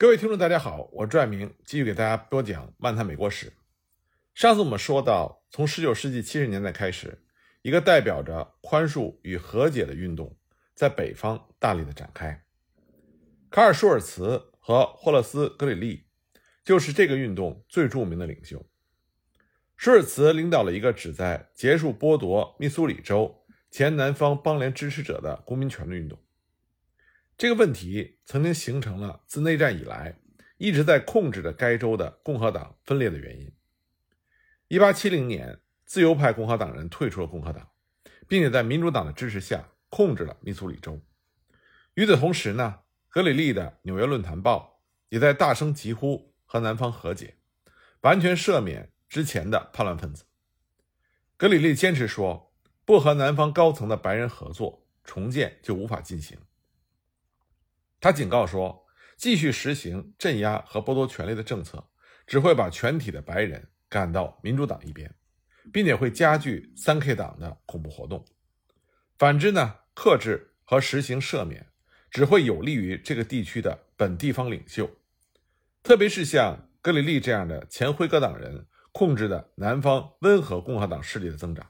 各位听众，大家好，我是爱明，继续给大家播讲漫谈美国史。上次我们说到，从19世纪70年代开始，一个代表着宽恕与和解的运动在北方大力的展开。卡尔·舒尔茨和霍勒斯·格里利就是这个运动最著名的领袖。舒尔茨领导了一个旨在结束剥夺密苏里州前南方邦联支持者的公民权利运动。这个问题曾经形成了自内战以来一直在控制着该州的共和党分裂的原因。1870年，自由派共和党人退出了共和党，并且在民主党的支持下控制了密苏里州。与此同时呢，格里利的《纽约论坛报》也在大声疾呼和南方和解，完全赦免之前的叛乱分子。格里利坚持说，不和南方高层的白人合作，重建就无法进行。他警告说，继续实行镇压和剥夺权力的政策，只会把全体的白人赶到民主党一边，并且会加剧三 K 党的恐怖活动。反之呢，克制和实行赦免，只会有利于这个地区的本地方领袖，特别是像格里利这样的前辉格党人控制的南方温和共和党势力的增长。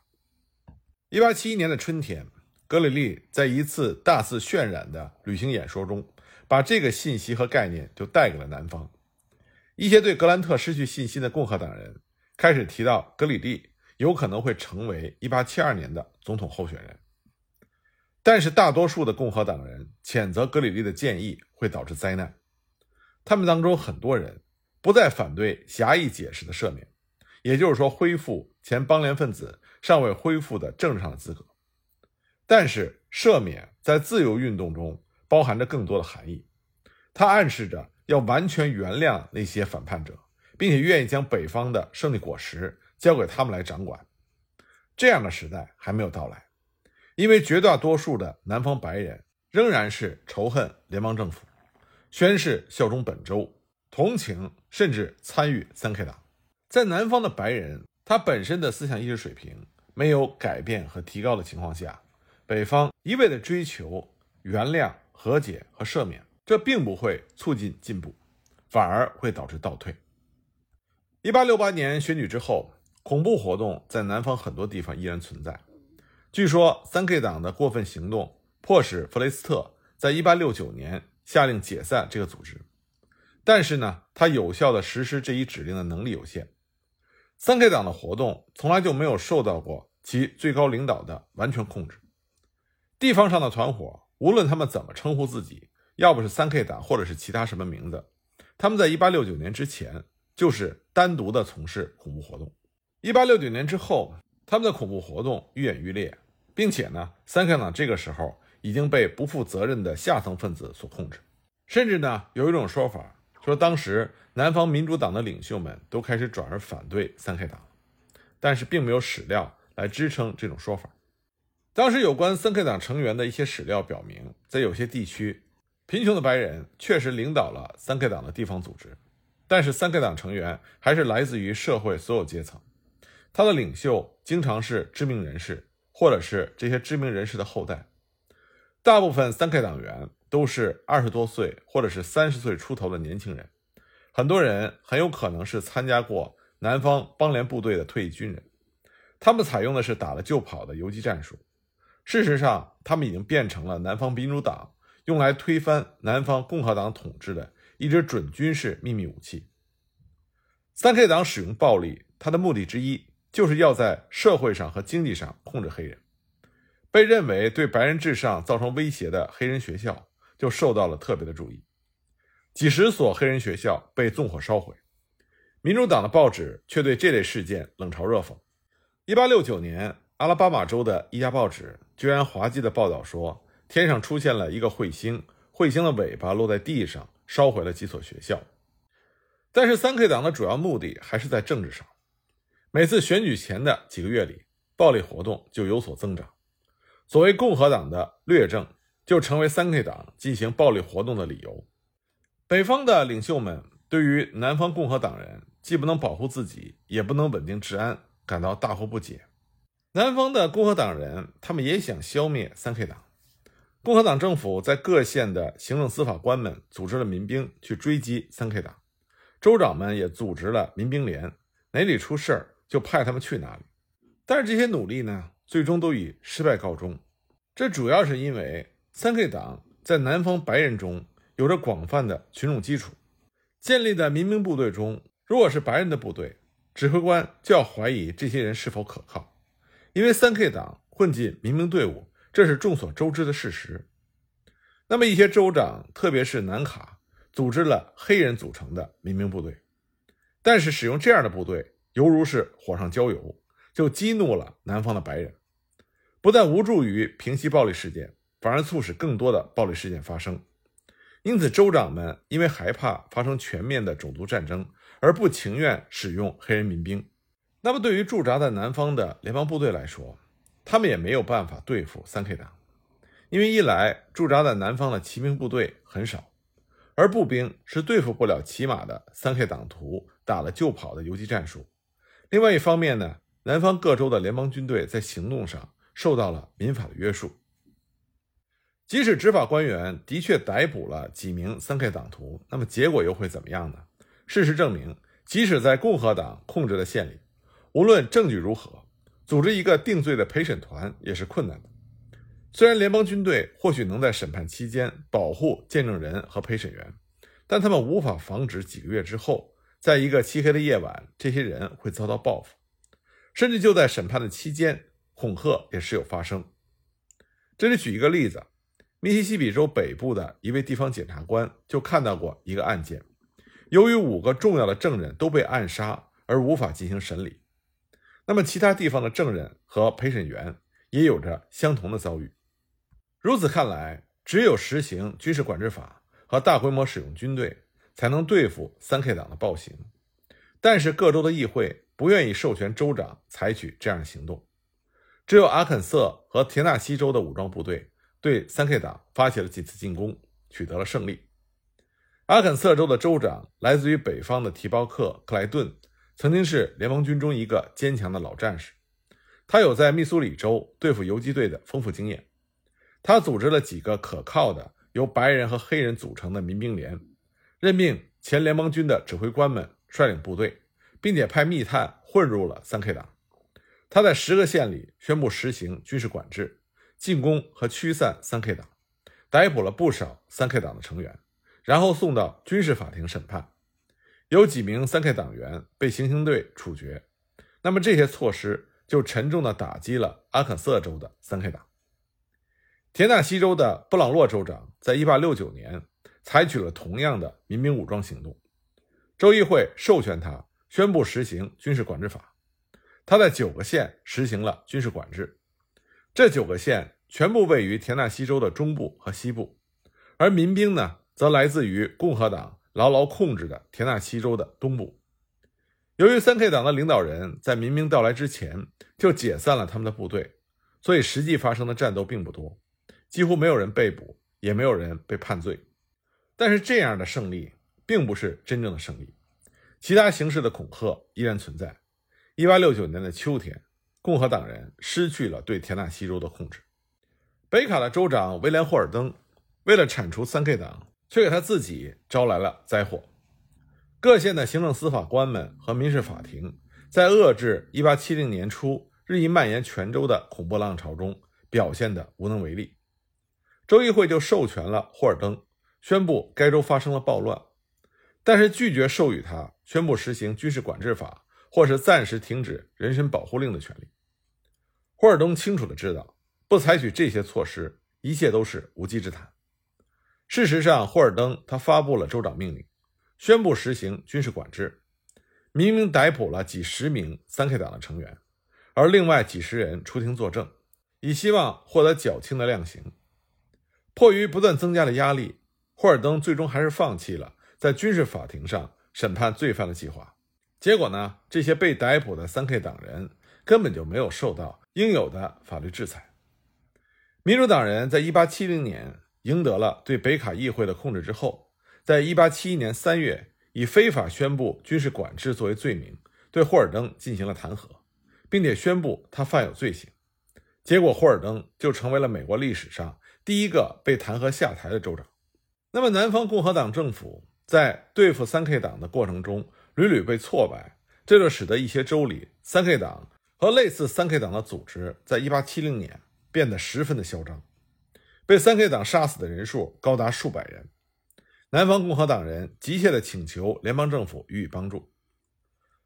一八七一年的春天，格里利在一次大肆渲染的旅行演说中。把这个信息和概念就带给了南方，一些对格兰特失去信心的共和党人开始提到格里利有可能会成为1872年的总统候选人，但是大多数的共和党人谴责格里利的建议会导致灾难。他们当中很多人不再反对狭义解释的赦免，也就是说恢复前邦联分子尚未恢复的政治上的资格，但是赦免在自由运动中。包含着更多的含义，它暗示着要完全原谅那些反叛者，并且愿意将北方的胜利果实交给他们来掌管。这样的时代还没有到来，因为绝大多数的南方白人仍然是仇恨联邦政府，宣誓效忠本州，同情甚至参与三 K 党。在南方的白人，他本身的思想意识水平没有改变和提高的情况下，北方一味的追求原谅。和解和赦免，这并不会促进进步，反而会导致倒退。一八六八年选举之后，恐怖活动在南方很多地方依然存在。据说三 K 党的过分行动迫使弗雷斯特在一八六九年下令解散这个组织，但是呢，他有效的实施这一指令的能力有限。三 K 党的活动从来就没有受到过其最高领导的完全控制，地方上的团伙。无论他们怎么称呼自己，要不是三 K 党，或者是其他什么名字，他们在1869年之前就是单独的从事恐怖活动。1869年之后，他们的恐怖活动愈演愈烈，并且呢，三 K 党这个时候已经被不负责任的下层分子所控制。甚至呢，有一种说法说，当时南方民主党的领袖们都开始转而反对三 K 党，但是并没有史料来支撑这种说法。当时有关三 K 党成员的一些史料表明，在有些地区，贫穷的白人确实领导了三 K 党的地方组织，但是三 K 党成员还是来自于社会所有阶层，他的领袖经常是知名人士，或者是这些知名人士的后代。大部分三 K 党员都是二十多岁或者是三十岁出头的年轻人，很多人很有可能是参加过南方邦联部队的退役军人，他们采用的是打了就跑的游击战术。事实上，他们已经变成了南方民主党用来推翻南方共和党统治的一支准军事秘密武器。三 K 党使用暴力，它的目的之一就是要在社会上和经济上控制黑人。被认为对白人至上造成威胁的黑人学校就受到了特别的注意，几十所黑人学校被纵火烧毁。民主党的报纸却对这类事件冷嘲热讽。一八六九年。阿拉巴马州的一家报纸居然滑稽地报道说，天上出现了一个彗星，彗星的尾巴落在地上，烧毁了几所学校。但是三 K 党的主要目的还是在政治上。每次选举前的几个月里，暴力活动就有所增长。所谓共和党的劣政，就成为三 K 党进行暴力活动的理由。北方的领袖们对于南方共和党人既不能保护自己，也不能稳定治安，感到大惑不解。南方的共和党人，他们也想消灭三 K 党，共和党政府在各县的行政司法官们组织了民兵去追击三 K 党，州长们也组织了民兵连，哪里出事儿就派他们去哪里。但是这些努力呢，最终都以失败告终。这主要是因为三 K 党在南方白人中有着广泛的群众基础，建立的民兵部队中，如果是白人的部队，指挥官就要怀疑这些人是否可靠。因为三 K 党混进民兵队伍，这是众所周知的事实。那么一些州长，特别是南卡，组织了黑人组成的民兵部队，但是使用这样的部队，犹如是火上浇油，就激怒了南方的白人，不但无助于平息暴力事件，反而促使更多的暴力事件发生。因此，州长们因为害怕发生全面的种族战争，而不情愿使用黑人民兵。那么，对于驻扎在南方的联邦部队来说，他们也没有办法对付三 K 党，因为一来驻扎在南方的骑兵部队很少，而步兵是对付不了骑马的三 K 党徒打了就跑的游击战术；另外一方面呢，南方各州的联邦军队在行动上受到了民法的约束。即使执法官员的确逮捕了几名三 K 党徒，那么结果又会怎么样呢？事实证明，即使在共和党控制的县里。无论证据如何，组织一个定罪的陪审团也是困难的。虽然联邦军队或许能在审判期间保护见证人和陪审员，但他们无法防止几个月之后，在一个漆黑的夜晚，这些人会遭到报复。甚至就在审判的期间，恐吓也时有发生。这里举一个例子：密西西比州北部的一位地方检察官就看到过一个案件，由于五个重要的证人都被暗杀而无法进行审理。那么，其他地方的证人和陪审员也有着相同的遭遇。如此看来，只有实行军事管制法和大规模使用军队，才能对付三 K 党的暴行。但是，各州的议会不愿意授权州长采取这样的行动。只有阿肯色和田纳西州的武装部队对三 K 党发起了几次进攻，取得了胜利。阿肯色州的州长来自于北方的提包克·克莱顿。曾经是联邦军中一个坚强的老战士，他有在密苏里州对付游击队的丰富经验。他组织了几个可靠的由白人和黑人组成的民兵连，任命前联邦军的指挥官们率领部队，并且派密探混入了三 K 党。他在十个县里宣布实行军事管制，进攻和驱散三 K 党，逮捕了不少三 K 党的成员，然后送到军事法庭审判。有几名三 K 党员被行刑队处决，那么这些措施就沉重地打击了阿肯色州的三 K 党。田纳西州的布朗洛州长在1869年采取了同样的民兵武装行动，州议会授权他宣布实行军事管制法，他在九个县实行了军事管制，这九个县全部位于田纳西州的中部和西部，而民兵呢，则来自于共和党。牢牢控制着田纳西州的东部。由于三 K 党的领导人在民兵到来之前就解散了他们的部队，所以实际发生的战斗并不多，几乎没有人被捕，也没有人被判罪。但是这样的胜利并不是真正的胜利，其他形式的恐吓依然存在。1869年的秋天，共和党人失去了对田纳西州的控制。北卡的州长威廉霍尔登为了铲除三 K 党。却给他自己招来了灾祸。各县的行政司法官们和民事法庭，在遏制1870年初日益蔓延全州的恐怖浪潮中表现得无能为力。州议会就授权了霍尔登，宣布该州发生了暴乱，但是拒绝授予他宣布实行军事管制法或是暂时停止人身保护令的权利。霍尔登清楚地知道，不采取这些措施，一切都是无稽之谈。事实上，霍尔登他发布了州长命令，宣布实行军事管制，明明逮捕了几十名三 K 党的成员，而另外几十人出庭作证，以希望获得较轻的量刑。迫于不断增加的压力，霍尔登最终还是放弃了在军事法庭上审判罪犯的计划。结果呢，这些被逮捕的三 K 党人根本就没有受到应有的法律制裁。民主党人在1870年。赢得了对北卡议会的控制之后，在1871年3月，以非法宣布军事管制作为罪名，对霍尔登进行了弹劾，并且宣布他犯有罪行。结果，霍尔登就成为了美国历史上第一个被弹劾下台的州长。那么，南方共和党政府在对付三 K 党的过程中屡屡被挫败，这就使得一些州里三 K 党和类似三 K 党的组织在1870年变得十分的嚣张，被三 K 党杀死的人数高达数百人。南方共和党人急切地请求联邦政府予以帮助。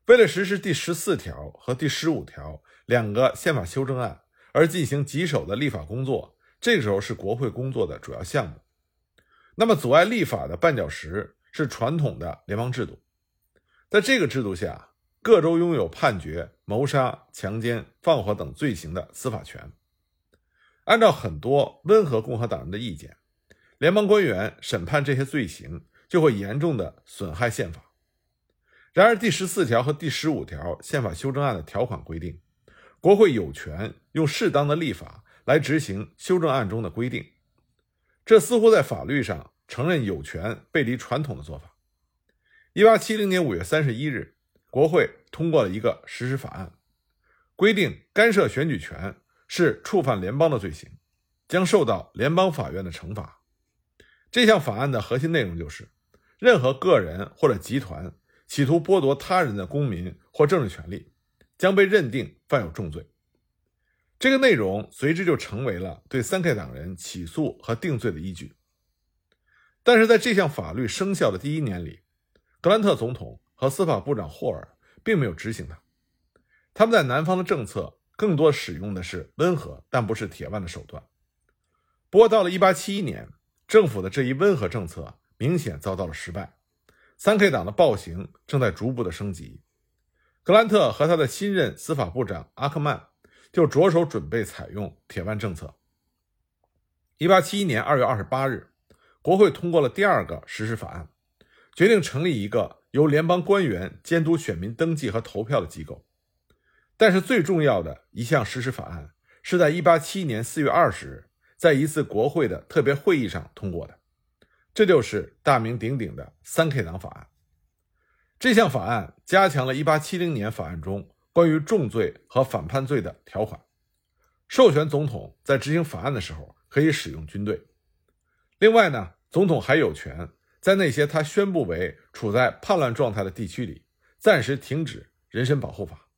为了实施第十四条和第十五条两个宪法修正案而进行棘手的立法工作，这个时候是国会工作的主要项目。那么，阻碍立法的绊脚石是传统的联邦制度。在这个制度下，各州拥有判决谋杀、强奸、放火等罪行的司法权。按照很多温和共和党人的意见。联邦官员审判这些罪行，就会严重的损害宪法。然而，第十四条和第十五条宪法修正案的条款规定，国会有权用适当的立法来执行修正案中的规定。这似乎在法律上承认有权背离传统的做法。一八七零年五月三十一日，国会通过了一个实施法案，规定干涉选举权是触犯联邦的罪行，将受到联邦法院的惩罚。这项法案的核心内容就是，任何个人或者集团企图剥夺他人的公民或政治权利，将被认定犯有重罪。这个内容随之就成为了对三 K 党人起诉和定罪的依据。但是在这项法律生效的第一年里，格兰特总统和司法部长霍尔并没有执行它。他们在南方的政策更多使用的是温和但不是铁腕的手段。不过到了1871年。政府的这一温和政策明显遭到了失败，三 K 党的暴行正在逐步的升级。格兰特和他的新任司法部长阿克曼就着手准备采用铁腕政策。1871年2月28日，国会通过了第二个实施法案，决定成立一个由联邦官员监督选民登记和投票的机构。但是最重要的一项实施法案是在187年4月20日。在一次国会的特别会议上通过的，这就是大名鼎鼎的三 K 党法案。这项法案加强了1870年法案中关于重罪和反叛罪的条款，授权总统在执行法案的时候可以使用军队。另外呢，总统还有权在那些他宣布为处在叛乱状态的地区里暂时停止人身保护法。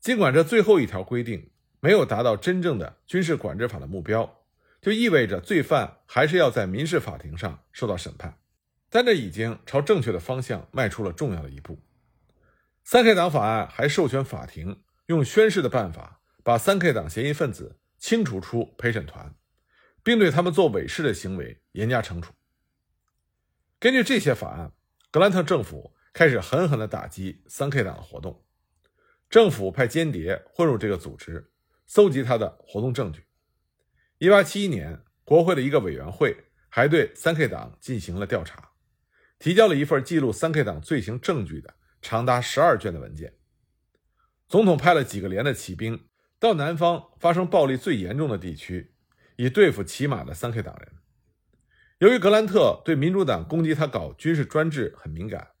尽管这最后一条规定。没有达到真正的军事管制法的目标，就意味着罪犯还是要在民事法庭上受到审判。但这已经朝正确的方向迈出了重要的一步。三 K 党法案还授权法庭用宣誓的办法，把三 K 党嫌疑分子清除出陪审团，并对他们做伪誓的行为严加惩处。根据这些法案，格兰特政府开始狠狠地打击三 K 党的活动。政府派间谍混入这个组织。搜集他的活动证据。一八七一年，国会的一个委员会还对三 K 党进行了调查，提交了一份记录三 K 党罪行证据的长达十二卷的文件。总统派了几个连的骑兵到南方发生暴力最严重的地区，以对付骑马的三 K 党人。由于格兰特对民主党攻击他搞军事专制很敏感，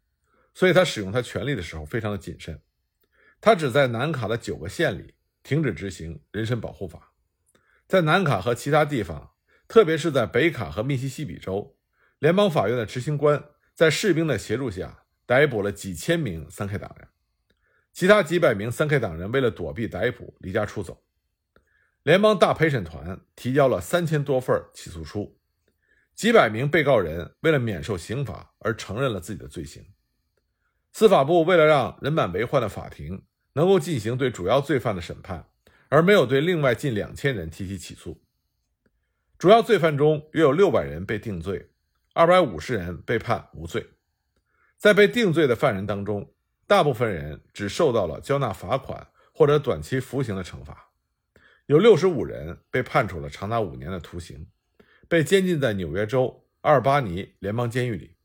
所以他使用他权力的时候非常的谨慎。他只在南卡的九个县里。停止执行人身保护法，在南卡和其他地方，特别是在北卡和密西西比州，联邦法院的执行官在士兵的协助下逮捕了几千名三 K 党人，其他几百名三 K 党人为了躲避逮捕离家出走。联邦大陪审团提交了三千多份起诉书，几百名被告人为了免受刑罚而承认了自己的罪行。司法部为了让人满为患的法庭。能够进行对主要罪犯的审判，而没有对另外近两千人提起起诉。主要罪犯中约有六百人被定罪，二百五十人被判无罪。在被定罪的犯人当中，大部分人只受到了交纳罚款或者短期服刑的惩罚，有六十五人被判处了长达五年的徒刑，被监禁在纽约州阿尔巴尼联邦监狱里。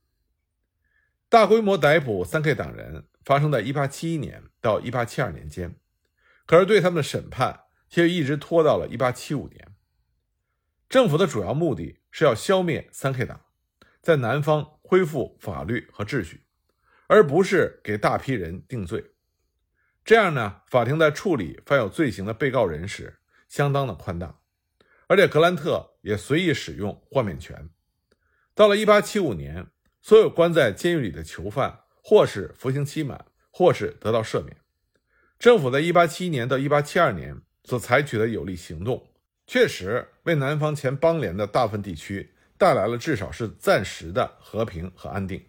大规模逮捕三 K 党人。发生在1871年到1872年间，可是对他们的审判却一直拖到了1875年。政府的主要目的是要消灭三 K 党，在南方恢复法律和秩序，而不是给大批人定罪。这样呢，法庭在处理犯有罪行的被告人时相当的宽大，而且格兰特也随意使用豁免权。到了1875年，所有关在监狱里的囚犯，或是服刑期满，或是得到赦免。政府在1871年到1872年所采取的有力行动，确实为南方前邦联的大部分地区带来了至少是暂时的和平和安定。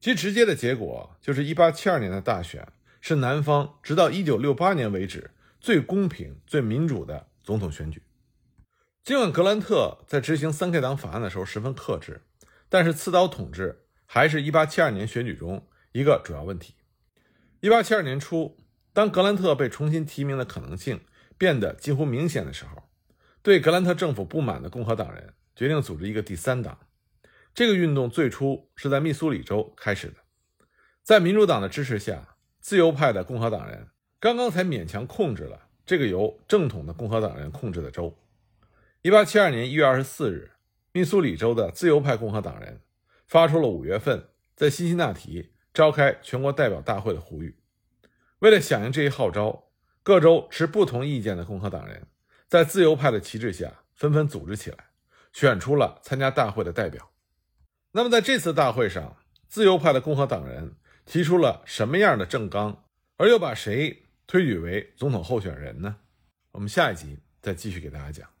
其直接的结果就是1872年的大选是南方直到1968年为止最公平、最民主的总统选举。尽管格兰特在执行三 K 党法案的时候十分克制，但是刺刀统治还是1872年选举中一个主要问题。1872年初。当格兰特被重新提名的可能性变得几乎明显的时候，对格兰特政府不满的共和党人决定组织一个第三党。这个运动最初是在密苏里州开始的，在民主党的支持下，自由派的共和党人刚刚才勉强控制了这个由正统的共和党人控制的州。1872年1月24日，密苏里州的自由派共和党人发出了五月份在辛辛那提召开全国代表大会的呼吁。为了响应这一号召，各州持不同意见的共和党人，在自由派的旗帜下纷纷组织起来，选出了参加大会的代表。那么，在这次大会上，自由派的共和党人提出了什么样的政纲，而又把谁推举为总统候选人呢？我们下一集再继续给大家讲。